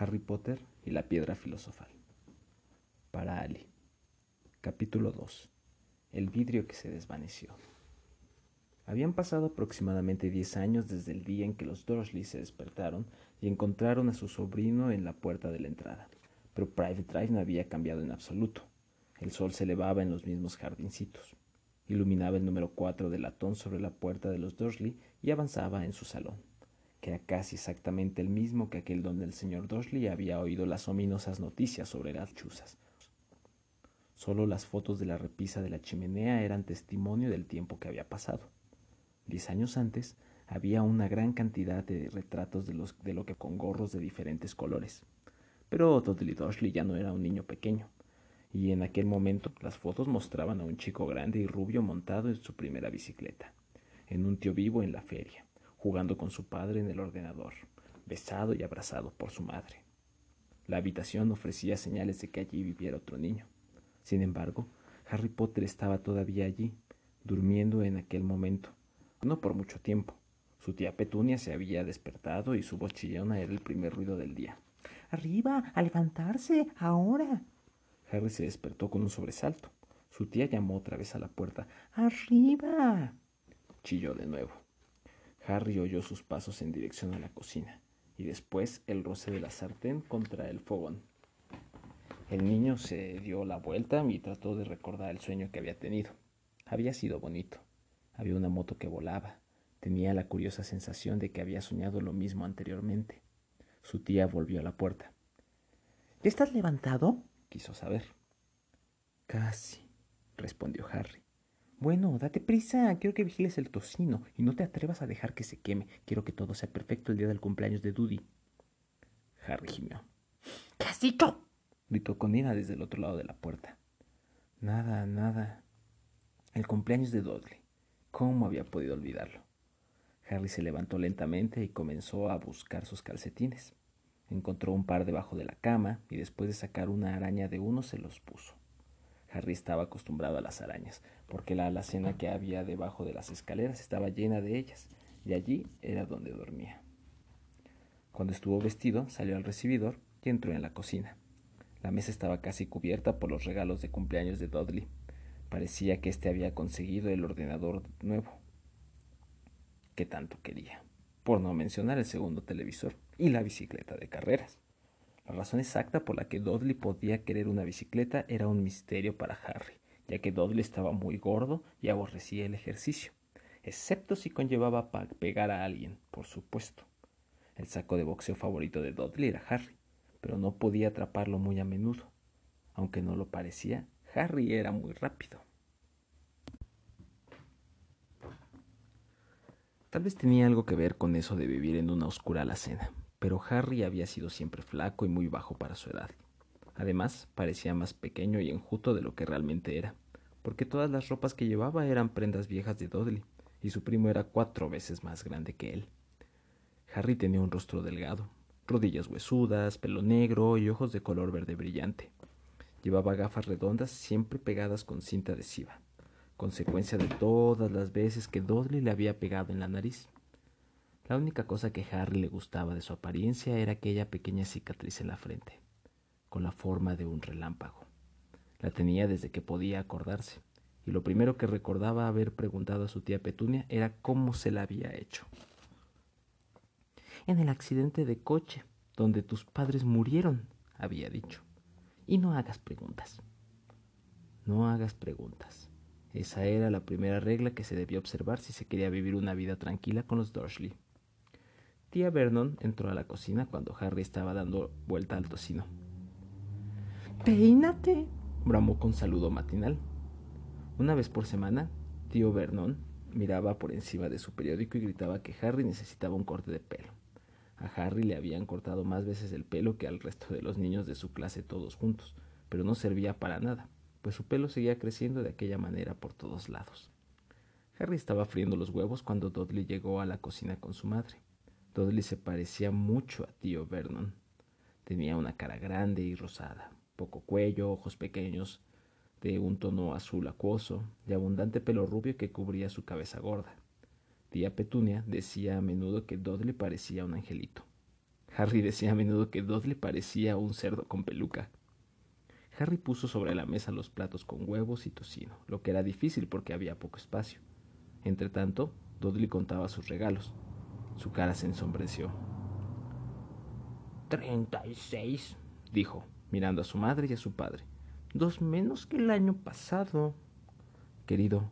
Harry Potter y la piedra filosofal. Para Ali. Capítulo 2. El vidrio que se desvaneció. Habían pasado aproximadamente diez años desde el día en que los Dursley se despertaron y encontraron a su sobrino en la puerta de la entrada. Pero Private Drive no había cambiado en absoluto. El sol se elevaba en los mismos jardincitos. Iluminaba el número cuatro del latón sobre la puerta de los Dursley y avanzaba en su salón, que era casi exactamente el mismo que aquel donde el señor Dursley había oído las ominosas noticias sobre las chuzas. Solo las fotos de la repisa de la chimenea eran testimonio del tiempo que había pasado. Diez años antes había una gran cantidad de retratos de, los, de lo que con gorros de diferentes colores. Pero Dudley Dursley ya no era un niño pequeño, y en aquel momento las fotos mostraban a un chico grande y rubio montado en su primera bicicleta, en un tío vivo en la feria, jugando con su padre en el ordenador, besado y abrazado por su madre. La habitación ofrecía señales de que allí viviera otro niño. Sin embargo, Harry Potter estaba todavía allí, durmiendo en aquel momento. No por mucho tiempo. Su tía Petunia se había despertado y su voz chillona era el primer ruido del día. Arriba, a levantarse, ahora. Harry se despertó con un sobresalto. Su tía llamó otra vez a la puerta. Arriba. Chilló de nuevo. Harry oyó sus pasos en dirección a la cocina y después el roce de la sartén contra el fogón. El niño se dio la vuelta y trató de recordar el sueño que había tenido. Había sido bonito. Había una moto que volaba. Tenía la curiosa sensación de que había soñado lo mismo anteriormente. Su tía volvió a la puerta. ¿Ya estás levantado? quiso saber. Casi, respondió Harry. Bueno, date prisa, quiero que vigiles el tocino y no te atrevas a dejar que se queme. Quiero que todo sea perfecto el día del cumpleaños de Dudy. Harry gimió. ¿Qué has dicho? gritó Conina desde el otro lado de la puerta. Nada, nada. El cumpleaños de Dudley. ¿Cómo había podido olvidarlo? Harry se levantó lentamente y comenzó a buscar sus calcetines. Encontró un par debajo de la cama y después de sacar una araña de uno se los puso. Harry estaba acostumbrado a las arañas, porque la alacena que había debajo de las escaleras estaba llena de ellas, y allí era donde dormía. Cuando estuvo vestido, salió al recibidor y entró en la cocina. La mesa estaba casi cubierta por los regalos de cumpleaños de Dudley. Parecía que éste había conseguido el ordenador nuevo que tanto quería, por no mencionar el segundo televisor y la bicicleta de carreras. La razón exacta por la que Dudley podía querer una bicicleta era un misterio para Harry, ya que Dudley estaba muy gordo y aborrecía el ejercicio, excepto si conllevaba pegar a alguien, por supuesto. El saco de boxeo favorito de Dudley era Harry, pero no podía atraparlo muy a menudo. Aunque no lo parecía, Harry era muy rápido. Tal vez tenía algo que ver con eso de vivir en una oscura alacena, pero Harry había sido siempre flaco y muy bajo para su edad. Además, parecía más pequeño y enjuto de lo que realmente era, porque todas las ropas que llevaba eran prendas viejas de Dudley, y su primo era cuatro veces más grande que él. Harry tenía un rostro delgado, rodillas huesudas, pelo negro y ojos de color verde brillante. Llevaba gafas redondas siempre pegadas con cinta adhesiva, consecuencia de todas las veces que Dudley le había pegado en la nariz. La única cosa que Harry le gustaba de su apariencia era aquella pequeña cicatriz en la frente, con la forma de un relámpago. La tenía desde que podía acordarse, y lo primero que recordaba haber preguntado a su tía Petunia era cómo se la había hecho en el accidente de coche, donde tus padres murieron, había dicho. Y no hagas preguntas. No hagas preguntas. Esa era la primera regla que se debía observar si se quería vivir una vida tranquila con los Dursley. Tía Vernon entró a la cocina cuando Harry estaba dando vuelta al tocino. Peínate, bramó con saludo matinal. Una vez por semana, tío Vernon miraba por encima de su periódico y gritaba que Harry necesitaba un corte de pelo. A Harry le habían cortado más veces el pelo que al resto de los niños de su clase todos juntos, pero no servía para nada, pues su pelo seguía creciendo de aquella manera por todos lados. Harry estaba friendo los huevos cuando Dudley llegó a la cocina con su madre. Dudley se parecía mucho a tío Vernon. Tenía una cara grande y rosada, poco cuello, ojos pequeños, de un tono azul acuoso, y abundante pelo rubio que cubría su cabeza gorda. Tía Petunia decía a menudo que Dudley parecía un angelito. Harry decía a menudo que Dudley parecía un cerdo con peluca. Harry puso sobre la mesa los platos con huevos y tocino, lo que era difícil porque había poco espacio. Entretanto, Dudley contaba sus regalos. Su cara se ensombreció. Treinta y seis, dijo, mirando a su madre y a su padre. Dos menos que el año pasado. Querido,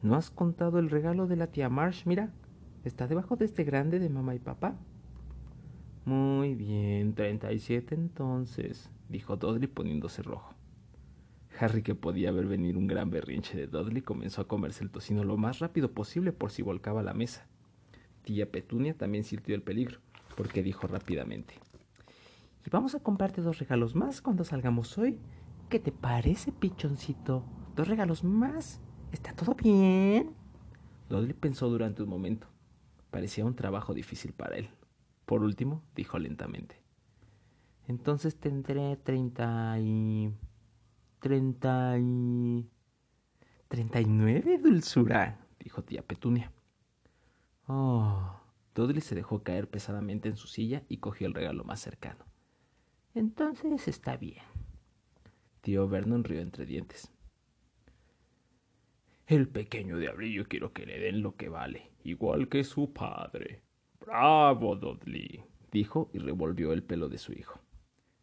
¿no has contado el regalo de la tía Marsh? Mira, está debajo de este grande de mamá y papá. Muy bien, treinta y siete entonces, dijo Dudley poniéndose rojo. Harry, que podía ver venir un gran berrinche de Dudley, comenzó a comerse el tocino lo más rápido posible por si volcaba la mesa. Tía Petunia también sintió el peligro, porque dijo rápidamente: Y vamos a comprarte dos regalos más cuando salgamos hoy. ¿Qué te parece, pichoncito? Dos regalos más. ¿Está todo bien? Dudley pensó durante un momento. Parecía un trabajo difícil para él. Por último, dijo lentamente: Entonces tendré treinta y treinta y... Treinta y nueve, dulzura, dijo tía Petunia. Oh. Dudley se dejó caer pesadamente en su silla y cogió el regalo más cercano. Entonces está bien. Tío Vernon rió entre dientes. El pequeño diablillo quiero que le den lo que vale, igual que su padre. Bravo, Dudley, dijo y revolvió el pelo de su hijo.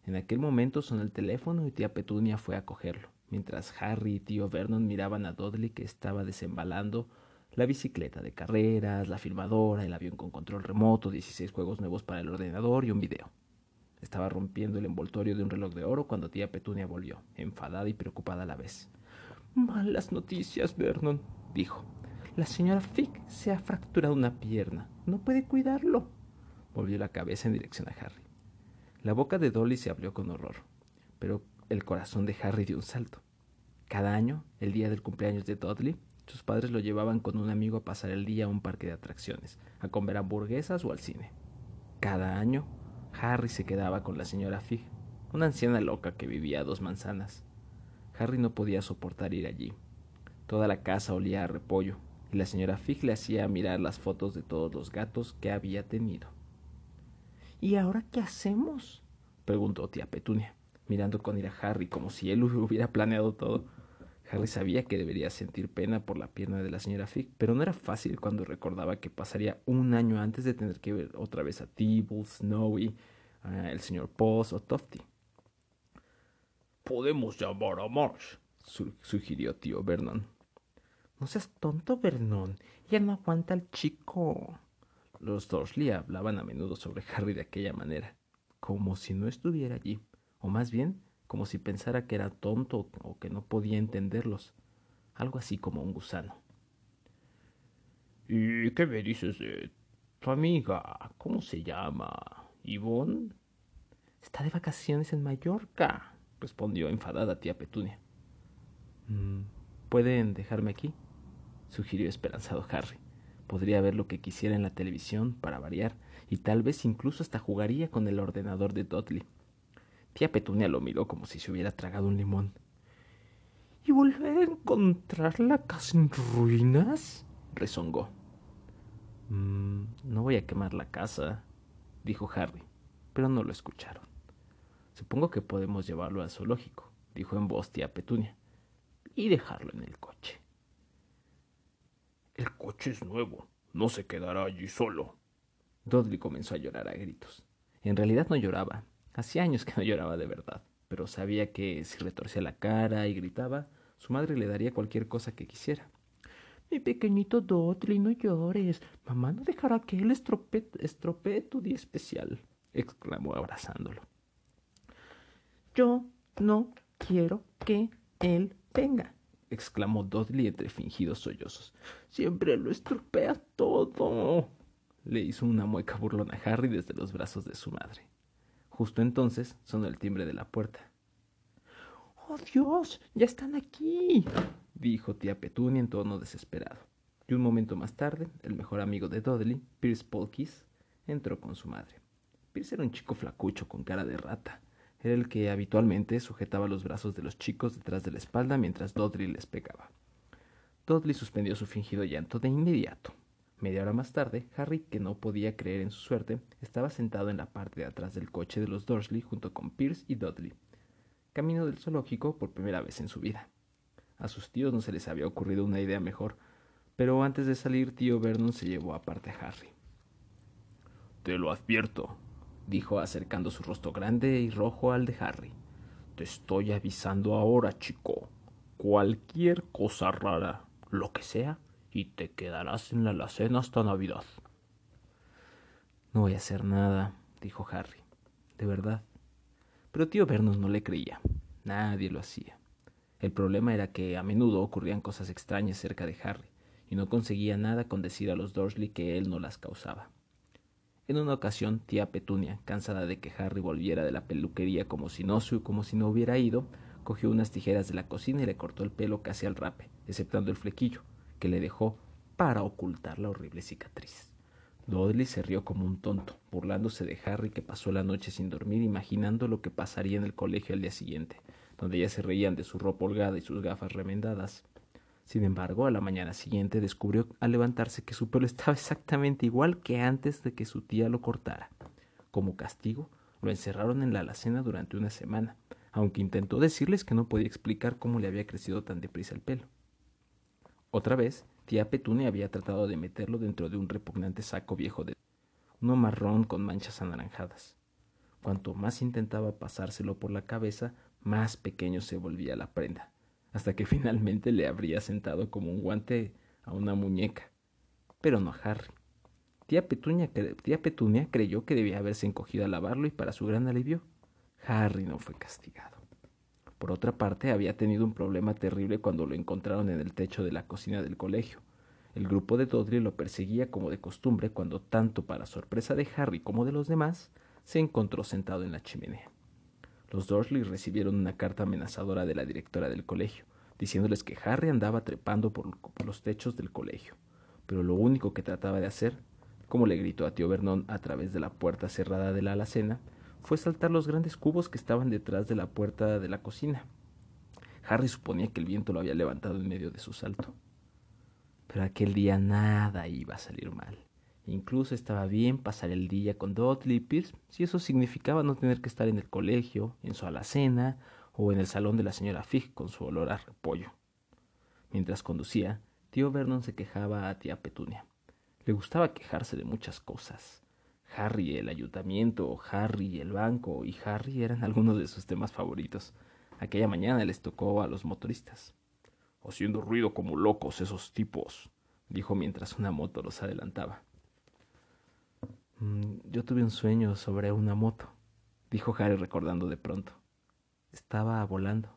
En aquel momento sonó el teléfono y tía Petunia fue a cogerlo, mientras Harry y tío Vernon miraban a Dudley que estaba desembalando la bicicleta de carreras, la filmadora, el avión con control remoto, 16 juegos nuevos para el ordenador y un video. Estaba rompiendo el envoltorio de un reloj de oro cuando tía Petunia volvió, enfadada y preocupada a la vez. Malas noticias, Vernon, dijo. La señora Fick se ha fracturado una pierna. No puede cuidarlo. Volvió la cabeza en dirección a Harry. La boca de Dolly se abrió con horror, pero el corazón de Harry dio un salto. Cada año, el día del cumpleaños de Dudley, sus padres lo llevaban con un amigo a pasar el día a un parque de atracciones, a comer hamburguesas o al cine. Cada año, Harry se quedaba con la señora Fig, una anciana loca que vivía a dos manzanas. Harry no podía soportar ir allí. Toda la casa olía a repollo, y la señora Fig le hacía mirar las fotos de todos los gatos que había tenido. ¿Y ahora qué hacemos? preguntó tía Petunia, mirando con ira a Harry como si él hubiera planeado todo. Harry sabía que debería sentir pena por la pierna de la señora Fig, pero no era fácil cuando recordaba que pasaría un año antes de tener que ver otra vez a Tibble, Snowy, el señor Post o Tofty. Podemos llamar a Marsh, sugirió tío Vernon. No seas tonto, Vernon. Ya no aguanta el chico. Los Dursley hablaban a menudo sobre Harry de aquella manera, como si no estuviera allí, o más bien como si pensara que era tonto o que no podía entenderlos, algo así como un gusano. ¿Y qué me dices de tu amiga? ¿Cómo se llama? ¿Yvonne? Está de vacaciones en Mallorca, respondió enfadada tía Petunia. Mm, ¿Pueden dejarme aquí? sugirió esperanzado Harry. Podría ver lo que quisiera en la televisión, para variar, y tal vez incluso hasta jugaría con el ordenador de Dudley. Tía Petunia lo miró como si se hubiera tragado un limón. ¿Y volver a encontrar la casa en ruinas? rezongó. Mm, no voy a quemar la casa, dijo Harry, pero no lo escucharon. Supongo que podemos llevarlo al zoológico, dijo en voz tía Petunia, y dejarlo en el coche. El coche es nuevo. No se quedará allí solo. Dudley comenzó a llorar a gritos. En realidad no lloraba. Hacía años que no lloraba de verdad, pero sabía que si retorcía la cara y gritaba, su madre le daría cualquier cosa que quisiera. Mi pequeñito Dudley, no llores. Mamá no dejará que él estropee, estropee tu día especial, exclamó abrazándolo. Yo no quiero que él venga exclamó Dudley entre fingidos sollozos. Siempre lo estropea todo. Le hizo una mueca burlona a Harry desde los brazos de su madre. Justo entonces sonó el timbre de la puerta. ¡Oh, Dios! ¡Ya están aquí! dijo tía Petunia en tono desesperado. Y un momento más tarde, el mejor amigo de Dudley, Pierce Polkis, entró con su madre. Pierce era un chico flacucho con cara de rata, era el que habitualmente sujetaba los brazos de los chicos detrás de la espalda mientras Dudley les pegaba. Dudley suspendió su fingido llanto de inmediato. Media hora más tarde, Harry, que no podía creer en su suerte, estaba sentado en la parte de atrás del coche de los Dursley junto con Pierce y Dudley, camino del zoológico por primera vez en su vida. A sus tíos no se les había ocurrido una idea mejor, pero antes de salir, tío Vernon se llevó aparte a Harry. Te lo advierto, dijo acercando su rostro grande y rojo al de Harry. Te estoy avisando ahora, chico. Cualquier cosa rara, lo que sea, y te quedarás en la alacena hasta Navidad. No voy a hacer nada, dijo Harry. De verdad. Pero tío Vernon no le creía. Nadie lo hacía. El problema era que a menudo ocurrían cosas extrañas cerca de Harry, y no conseguía nada con decir a los Dursley que él no las causaba. En una ocasión, tía Petunia, cansada de que Harry volviera de la peluquería como si no, como si no hubiera ido, cogió unas tijeras de la cocina y le cortó el pelo casi al rape, exceptando el flequillo, que le dejó para ocultar la horrible cicatriz. Dudley se rió como un tonto, burlándose de Harry que pasó la noche sin dormir imaginando lo que pasaría en el colegio al día siguiente, donde ya se reían de su ropa holgada y sus gafas remendadas. Sin embargo, a la mañana siguiente descubrió al levantarse que su pelo estaba exactamente igual que antes de que su tía lo cortara. Como castigo, lo encerraron en la alacena durante una semana, aunque intentó decirles que no podía explicar cómo le había crecido tan deprisa el pelo. Otra vez, tía Petunia había tratado de meterlo dentro de un repugnante saco viejo de uno marrón con manchas anaranjadas. Cuanto más intentaba pasárselo por la cabeza, más pequeño se volvía la prenda, hasta que finalmente le habría sentado como un guante a una muñeca, pero no a Harry. Tía Petunia, tía Petunia creyó que debía haberse encogido a lavarlo y para su gran alivio, Harry no fue castigado. Por otra parte, había tenido un problema terrible cuando lo encontraron en el techo de la cocina del colegio. El grupo de Dudley lo perseguía como de costumbre cuando, tanto para sorpresa de Harry como de los demás, se encontró sentado en la chimenea. Los Dursley recibieron una carta amenazadora de la directora del colegio, diciéndoles que Harry andaba trepando por, los techos del colegio, pero lo único que trataba de hacer, como le gritó a tío Vernon a través de la puerta cerrada de la alacena, fue saltar los grandes cubos que estaban detrás de la puerta de la cocina. Harry suponía que el viento lo había levantado en medio de su salto. Pero aquel día nada iba a salir mal. Incluso estaba bien pasar el día con Dudley y Pierce si eso significaba no tener que estar en el colegio, en su alacena o en el salón de la señora Fig con su olor a repollo. Mientras conducía, tío Vernon se quejaba a tía Petunia. Le gustaba quejarse de muchas cosas. Harry el ayuntamiento, Harry el banco y Harry eran algunos de sus temas favoritos. Aquella mañana les tocó a los motoristas. Haciendo ruido como locos esos tipos, dijo mientras una moto los adelantaba. Mm, yo tuve un sueño sobre una moto, dijo Harry recordando de pronto. Estaba volando.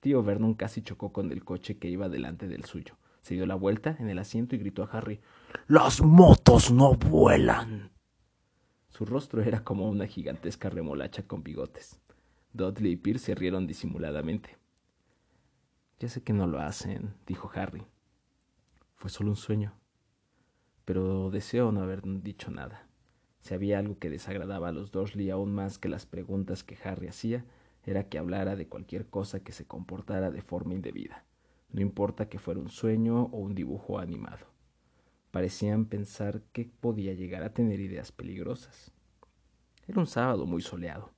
Tío Vernon casi chocó con el coche que iba delante del suyo. Se dio la vuelta en el asiento y gritó a Harry Las motos no vuelan. Su rostro era como una gigantesca remolacha con bigotes. Dudley y Pierce se rieron disimuladamente. Ya sé que no lo hacen, dijo Harry. Fue solo un sueño. Pero deseo no haber dicho nada. Si había algo que desagradaba a los Dursley aún más que las preguntas que Harry hacía, era que hablara de cualquier cosa que se comportara de forma indebida no importa que fuera un sueño o un dibujo animado. Parecían pensar que podía llegar a tener ideas peligrosas. Era un sábado muy soleado,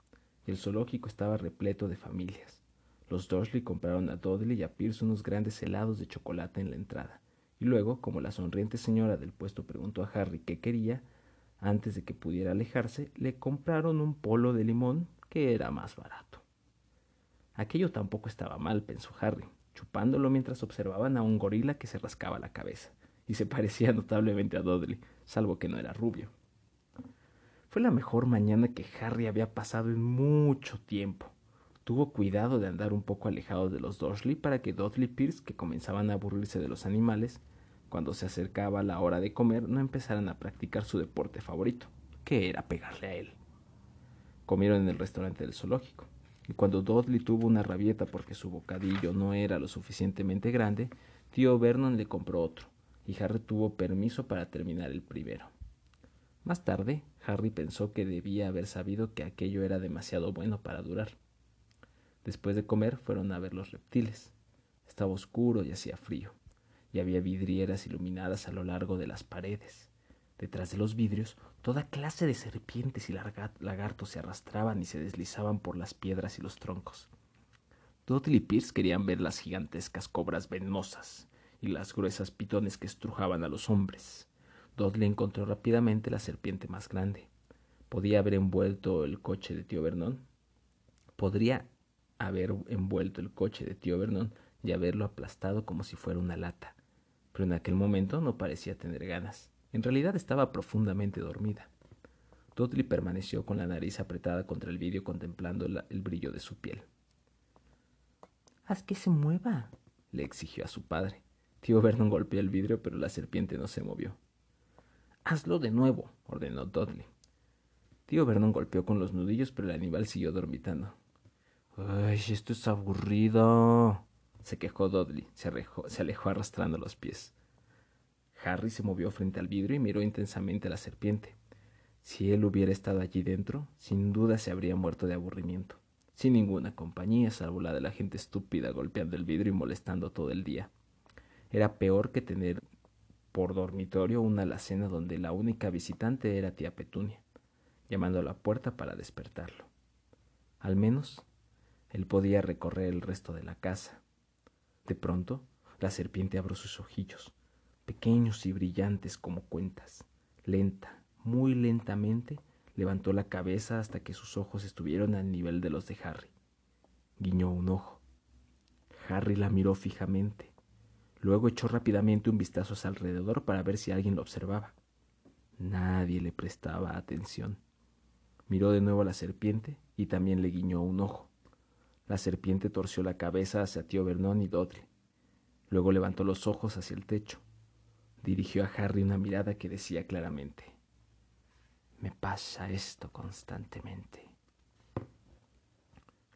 y el zoológico estaba repleto de familias. Los Dursley compraron a Dudley y a Pierce unos grandes helados de chocolate en la entrada, y luego, como la sonriente señora del puesto preguntó a Harry qué quería, antes de que pudiera alejarse, le compraron un polo de limón que era más barato. Aquello tampoco estaba mal, pensó Harry chupándolo mientras observaban a un gorila que se rascaba la cabeza, y se parecía notablemente a Dudley, salvo que no era rubio. Fue la mejor mañana que Harry había pasado en mucho tiempo. Tuvo cuidado de andar un poco alejado de los Dursley para que Dudley Pierce, que comenzaban a aburrirse de los animales, cuando se acercaba la hora de comer, no empezaran a practicar su deporte favorito, que era pegarle a él. Comieron en el restaurante del zoológico y cuando Dudley tuvo una rabieta porque su bocadillo no era lo suficientemente grande, tío Vernon le compró otro, y Harry tuvo permiso para terminar el primero. Más tarde, Harry pensó que debía haber sabido que aquello era demasiado bueno para durar. Después de comer fueron a ver los reptiles. Estaba oscuro y hacía frío, y había vidrieras iluminadas a lo largo de las paredes. Detrás de los vidrios, toda clase de serpientes y lagartos se arrastraban y se deslizaban por las piedras y los troncos. Dudley y Pierce querían ver las gigantescas cobras venenosas y las gruesas pitones que estrujaban a los hombres. Dudley encontró rápidamente la serpiente más grande. Podía haber envuelto el coche de tío Vernon. Podría haber envuelto el coche de tío Vernon y haberlo aplastado como si fuera una lata. Pero en aquel momento no parecía tener ganas. En realidad estaba profundamente dormida. Dudley permaneció con la nariz apretada contra el vidrio contemplando el brillo de su piel. Haz que se mueva, le exigió a su padre. Tío Vernon golpeó el vidrio, pero la serpiente no se movió. Hazlo de nuevo, ordenó Dudley. Tío Vernon golpeó con los nudillos, pero el animal siguió dormitando. ¡Ay, esto es aburrido! se quejó Dudley. Se, se alejó arrastrando los pies. Harry se movió frente al vidrio y miró intensamente a la serpiente. Si él hubiera estado allí dentro, sin duda se habría muerto de aburrimiento, sin ninguna compañía salvo la de la gente estúpida golpeando el vidrio y molestando todo el día. Era peor que tener por dormitorio una alacena donde la única visitante era tía Petunia, llamando a la puerta para despertarlo. Al menos él podía recorrer el resto de la casa. De pronto, la serpiente abrió sus ojillos pequeños y brillantes como cuentas. Lenta, muy lentamente, levantó la cabeza hasta que sus ojos estuvieron al nivel de los de Harry. Guiñó un ojo. Harry la miró fijamente. Luego echó rápidamente un vistazo a su alrededor para ver si alguien lo observaba. Nadie le prestaba atención. Miró de nuevo a la serpiente y también le guiñó un ojo. La serpiente torció la cabeza hacia tío Vernon y Dudley. Luego levantó los ojos hacia el techo dirigió a Harry una mirada que decía claramente, me pasa esto constantemente.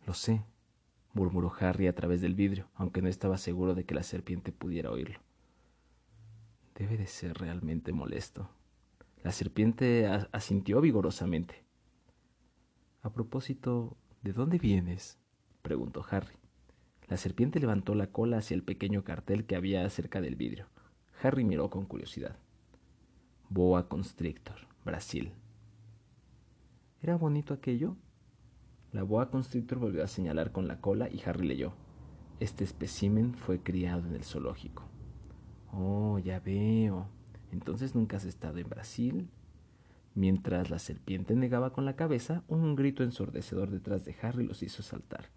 Lo sé, murmuró Harry a través del vidrio, aunque no estaba seguro de que la serpiente pudiera oírlo. Debe de ser realmente molesto. La serpiente asintió vigorosamente. A propósito, ¿de dónde vienes? preguntó Harry. La serpiente levantó la cola hacia el pequeño cartel que había cerca del vidrio. Harry miró con curiosidad. Boa Constrictor, Brasil. ¿Era bonito aquello? La boa constrictor volvió a señalar con la cola y Harry leyó. Este espécimen fue criado en el zoológico. Oh, ya veo. Entonces nunca has estado en Brasil. Mientras la serpiente negaba con la cabeza, un grito ensordecedor detrás de Harry los hizo saltar.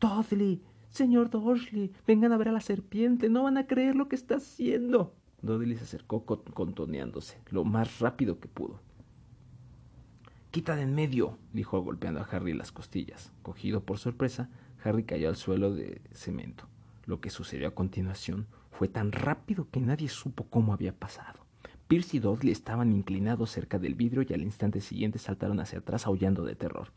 ¡Dudley! Señor Dursley, vengan a ver a la serpiente, no van a creer lo que está haciendo. Dudley se acercó contoneándose, lo más rápido que pudo. Quita de en medio, dijo golpeando a Harry las costillas. Cogido por sorpresa, Harry cayó al suelo de cemento. Lo que sucedió a continuación fue tan rápido que nadie supo cómo había pasado. Pierce y Dudley estaban inclinados cerca del vidrio y al instante siguiente saltaron hacia atrás aullando de terror.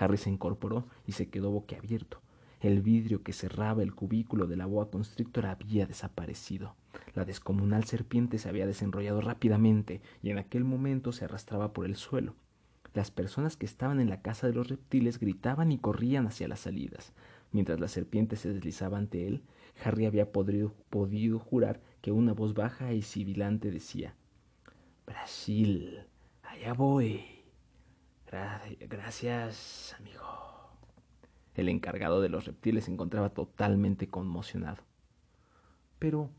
Harry se incorporó y se quedó boquiabierto. El vidrio que cerraba el cubículo de la boa constrictor había desaparecido. La descomunal serpiente se había desenrollado rápidamente y en aquel momento se arrastraba por el suelo. Las personas que estaban en la casa de los reptiles gritaban y corrían hacia las salidas. Mientras la serpiente se deslizaba ante él, Harry había podido jurar que una voz baja y sibilante decía Brasil, allá voy. gracias, amigo. El encargado de los reptiles se encontraba totalmente conmocionado. Pero,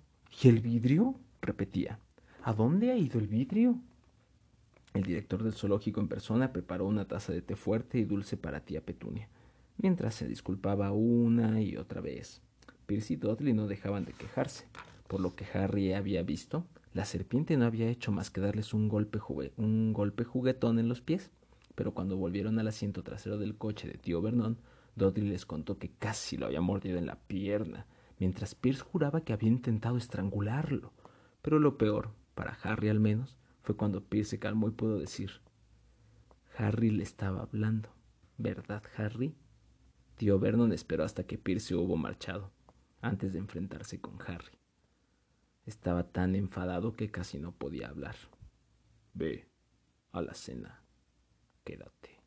¿y el vidrio? repetía. ¿A dónde ha ido el vidrio? El director del zoológico en persona preparó una taza de té fuerte y dulce para tía Petunia, mientras se disculpaba una y otra vez. Pierce y Dudley no dejaban de quejarse. Por lo que Harry había visto, la serpiente no había hecho más que darles un golpe, un golpe juguetón en los pies. Pero cuando volvieron al asiento trasero del coche de tío Vernon, Dudley les contó que casi lo había mordido en la pierna, mientras Pierce juraba que había intentado estrangularlo. Pero lo peor, para Harry al menos, fue cuando Pierce se calmó y pudo decir Harry le estaba hablando. ¿Verdad, Harry? Tío Vernon esperó hasta que Pierce hubo marchado, antes de enfrentarse con Harry. Estaba tan enfadado que casi no podía hablar. Ve a la cena. Quédate.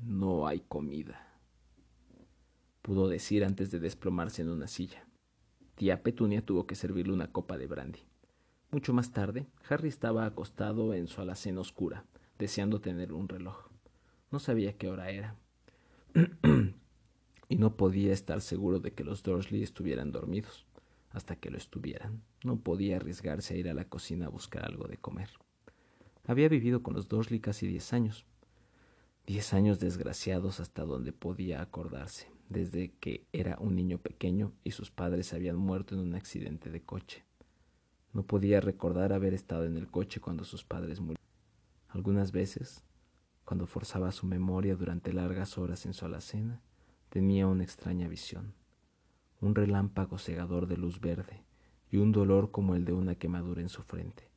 No hay comida pudo decir antes de desplomarse en una silla. tía Petunia tuvo que servirle una copa de brandy. Mucho más tarde, Harry estaba acostado en su alacena oscura, deseando tener un reloj. No sabía qué hora era. y no podía estar seguro de que los Dursley estuvieran dormidos. Hasta que lo estuvieran, no podía arriesgarse a ir a la cocina a buscar algo de comer. Había vivido con los Dursley casi diez años. Diez años desgraciados hasta donde podía acordarse, desde que era un niño pequeño y sus padres habían muerto en un accidente de coche. No podía recordar haber estado en el coche cuando sus padres murieron. Algunas veces, cuando forzaba su memoria durante largas horas en su alacena, tenía una extraña visión, un relámpago cegador de luz verde y un dolor como el de una quemadura en su frente.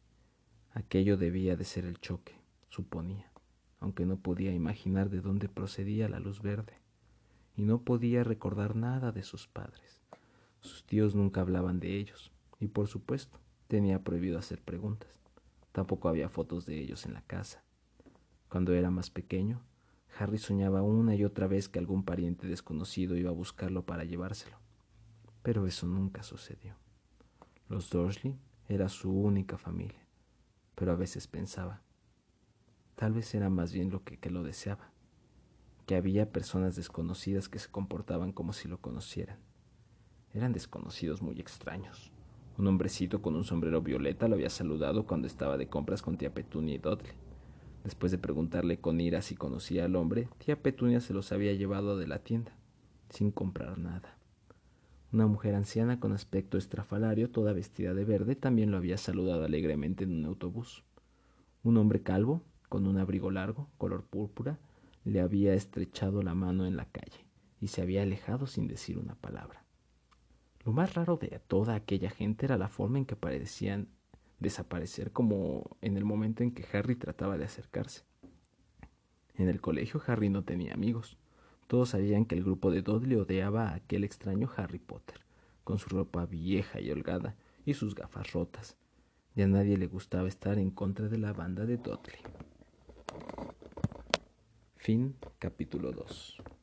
Aquello debía de ser el choque, suponía, aunque no podía imaginar de dónde procedía la luz verde, y no podía recordar nada de sus padres. Sus tíos nunca hablaban de ellos, y por supuesto, tenía prohibido hacer preguntas. Tampoco había fotos de ellos en la casa. Cuando era más pequeño, Harry soñaba una y otra vez que algún pariente desconocido iba a buscarlo para llevárselo. Pero eso nunca sucedió. Los Dursley era su única familia, pero a veces pensaba, tal vez era más bien lo que, que lo deseaba, que había personas desconocidas que se comportaban como si lo conocieran. Eran desconocidos muy extraños. Un hombrecito con un sombrero violeta lo había saludado cuando estaba de compras con tía Petunia y Dudley. Después de preguntarle con ira si conocía al hombre, tía Petunia se los había llevado de la tienda, sin comprar nada. Una mujer anciana con aspecto estrafalario, toda vestida de verde, también lo había saludado alegremente en un autobús. Un hombre calvo, con un abrigo largo, color púrpura, le había estrechado la mano en la calle y se había alejado sin decir una palabra. Lo más raro de toda aquella gente era la forma en que parecían desaparecer como en el momento en que Harry trataba de acercarse. En el colegio Harry no tenía amigos. Todos sabían que el grupo de Dudley odiaba a aquel extraño Harry Potter, con su ropa vieja y holgada y sus gafas rotas. Y a nadie le gustaba estar en contra de la banda de Dudley. Fin capítulo 2.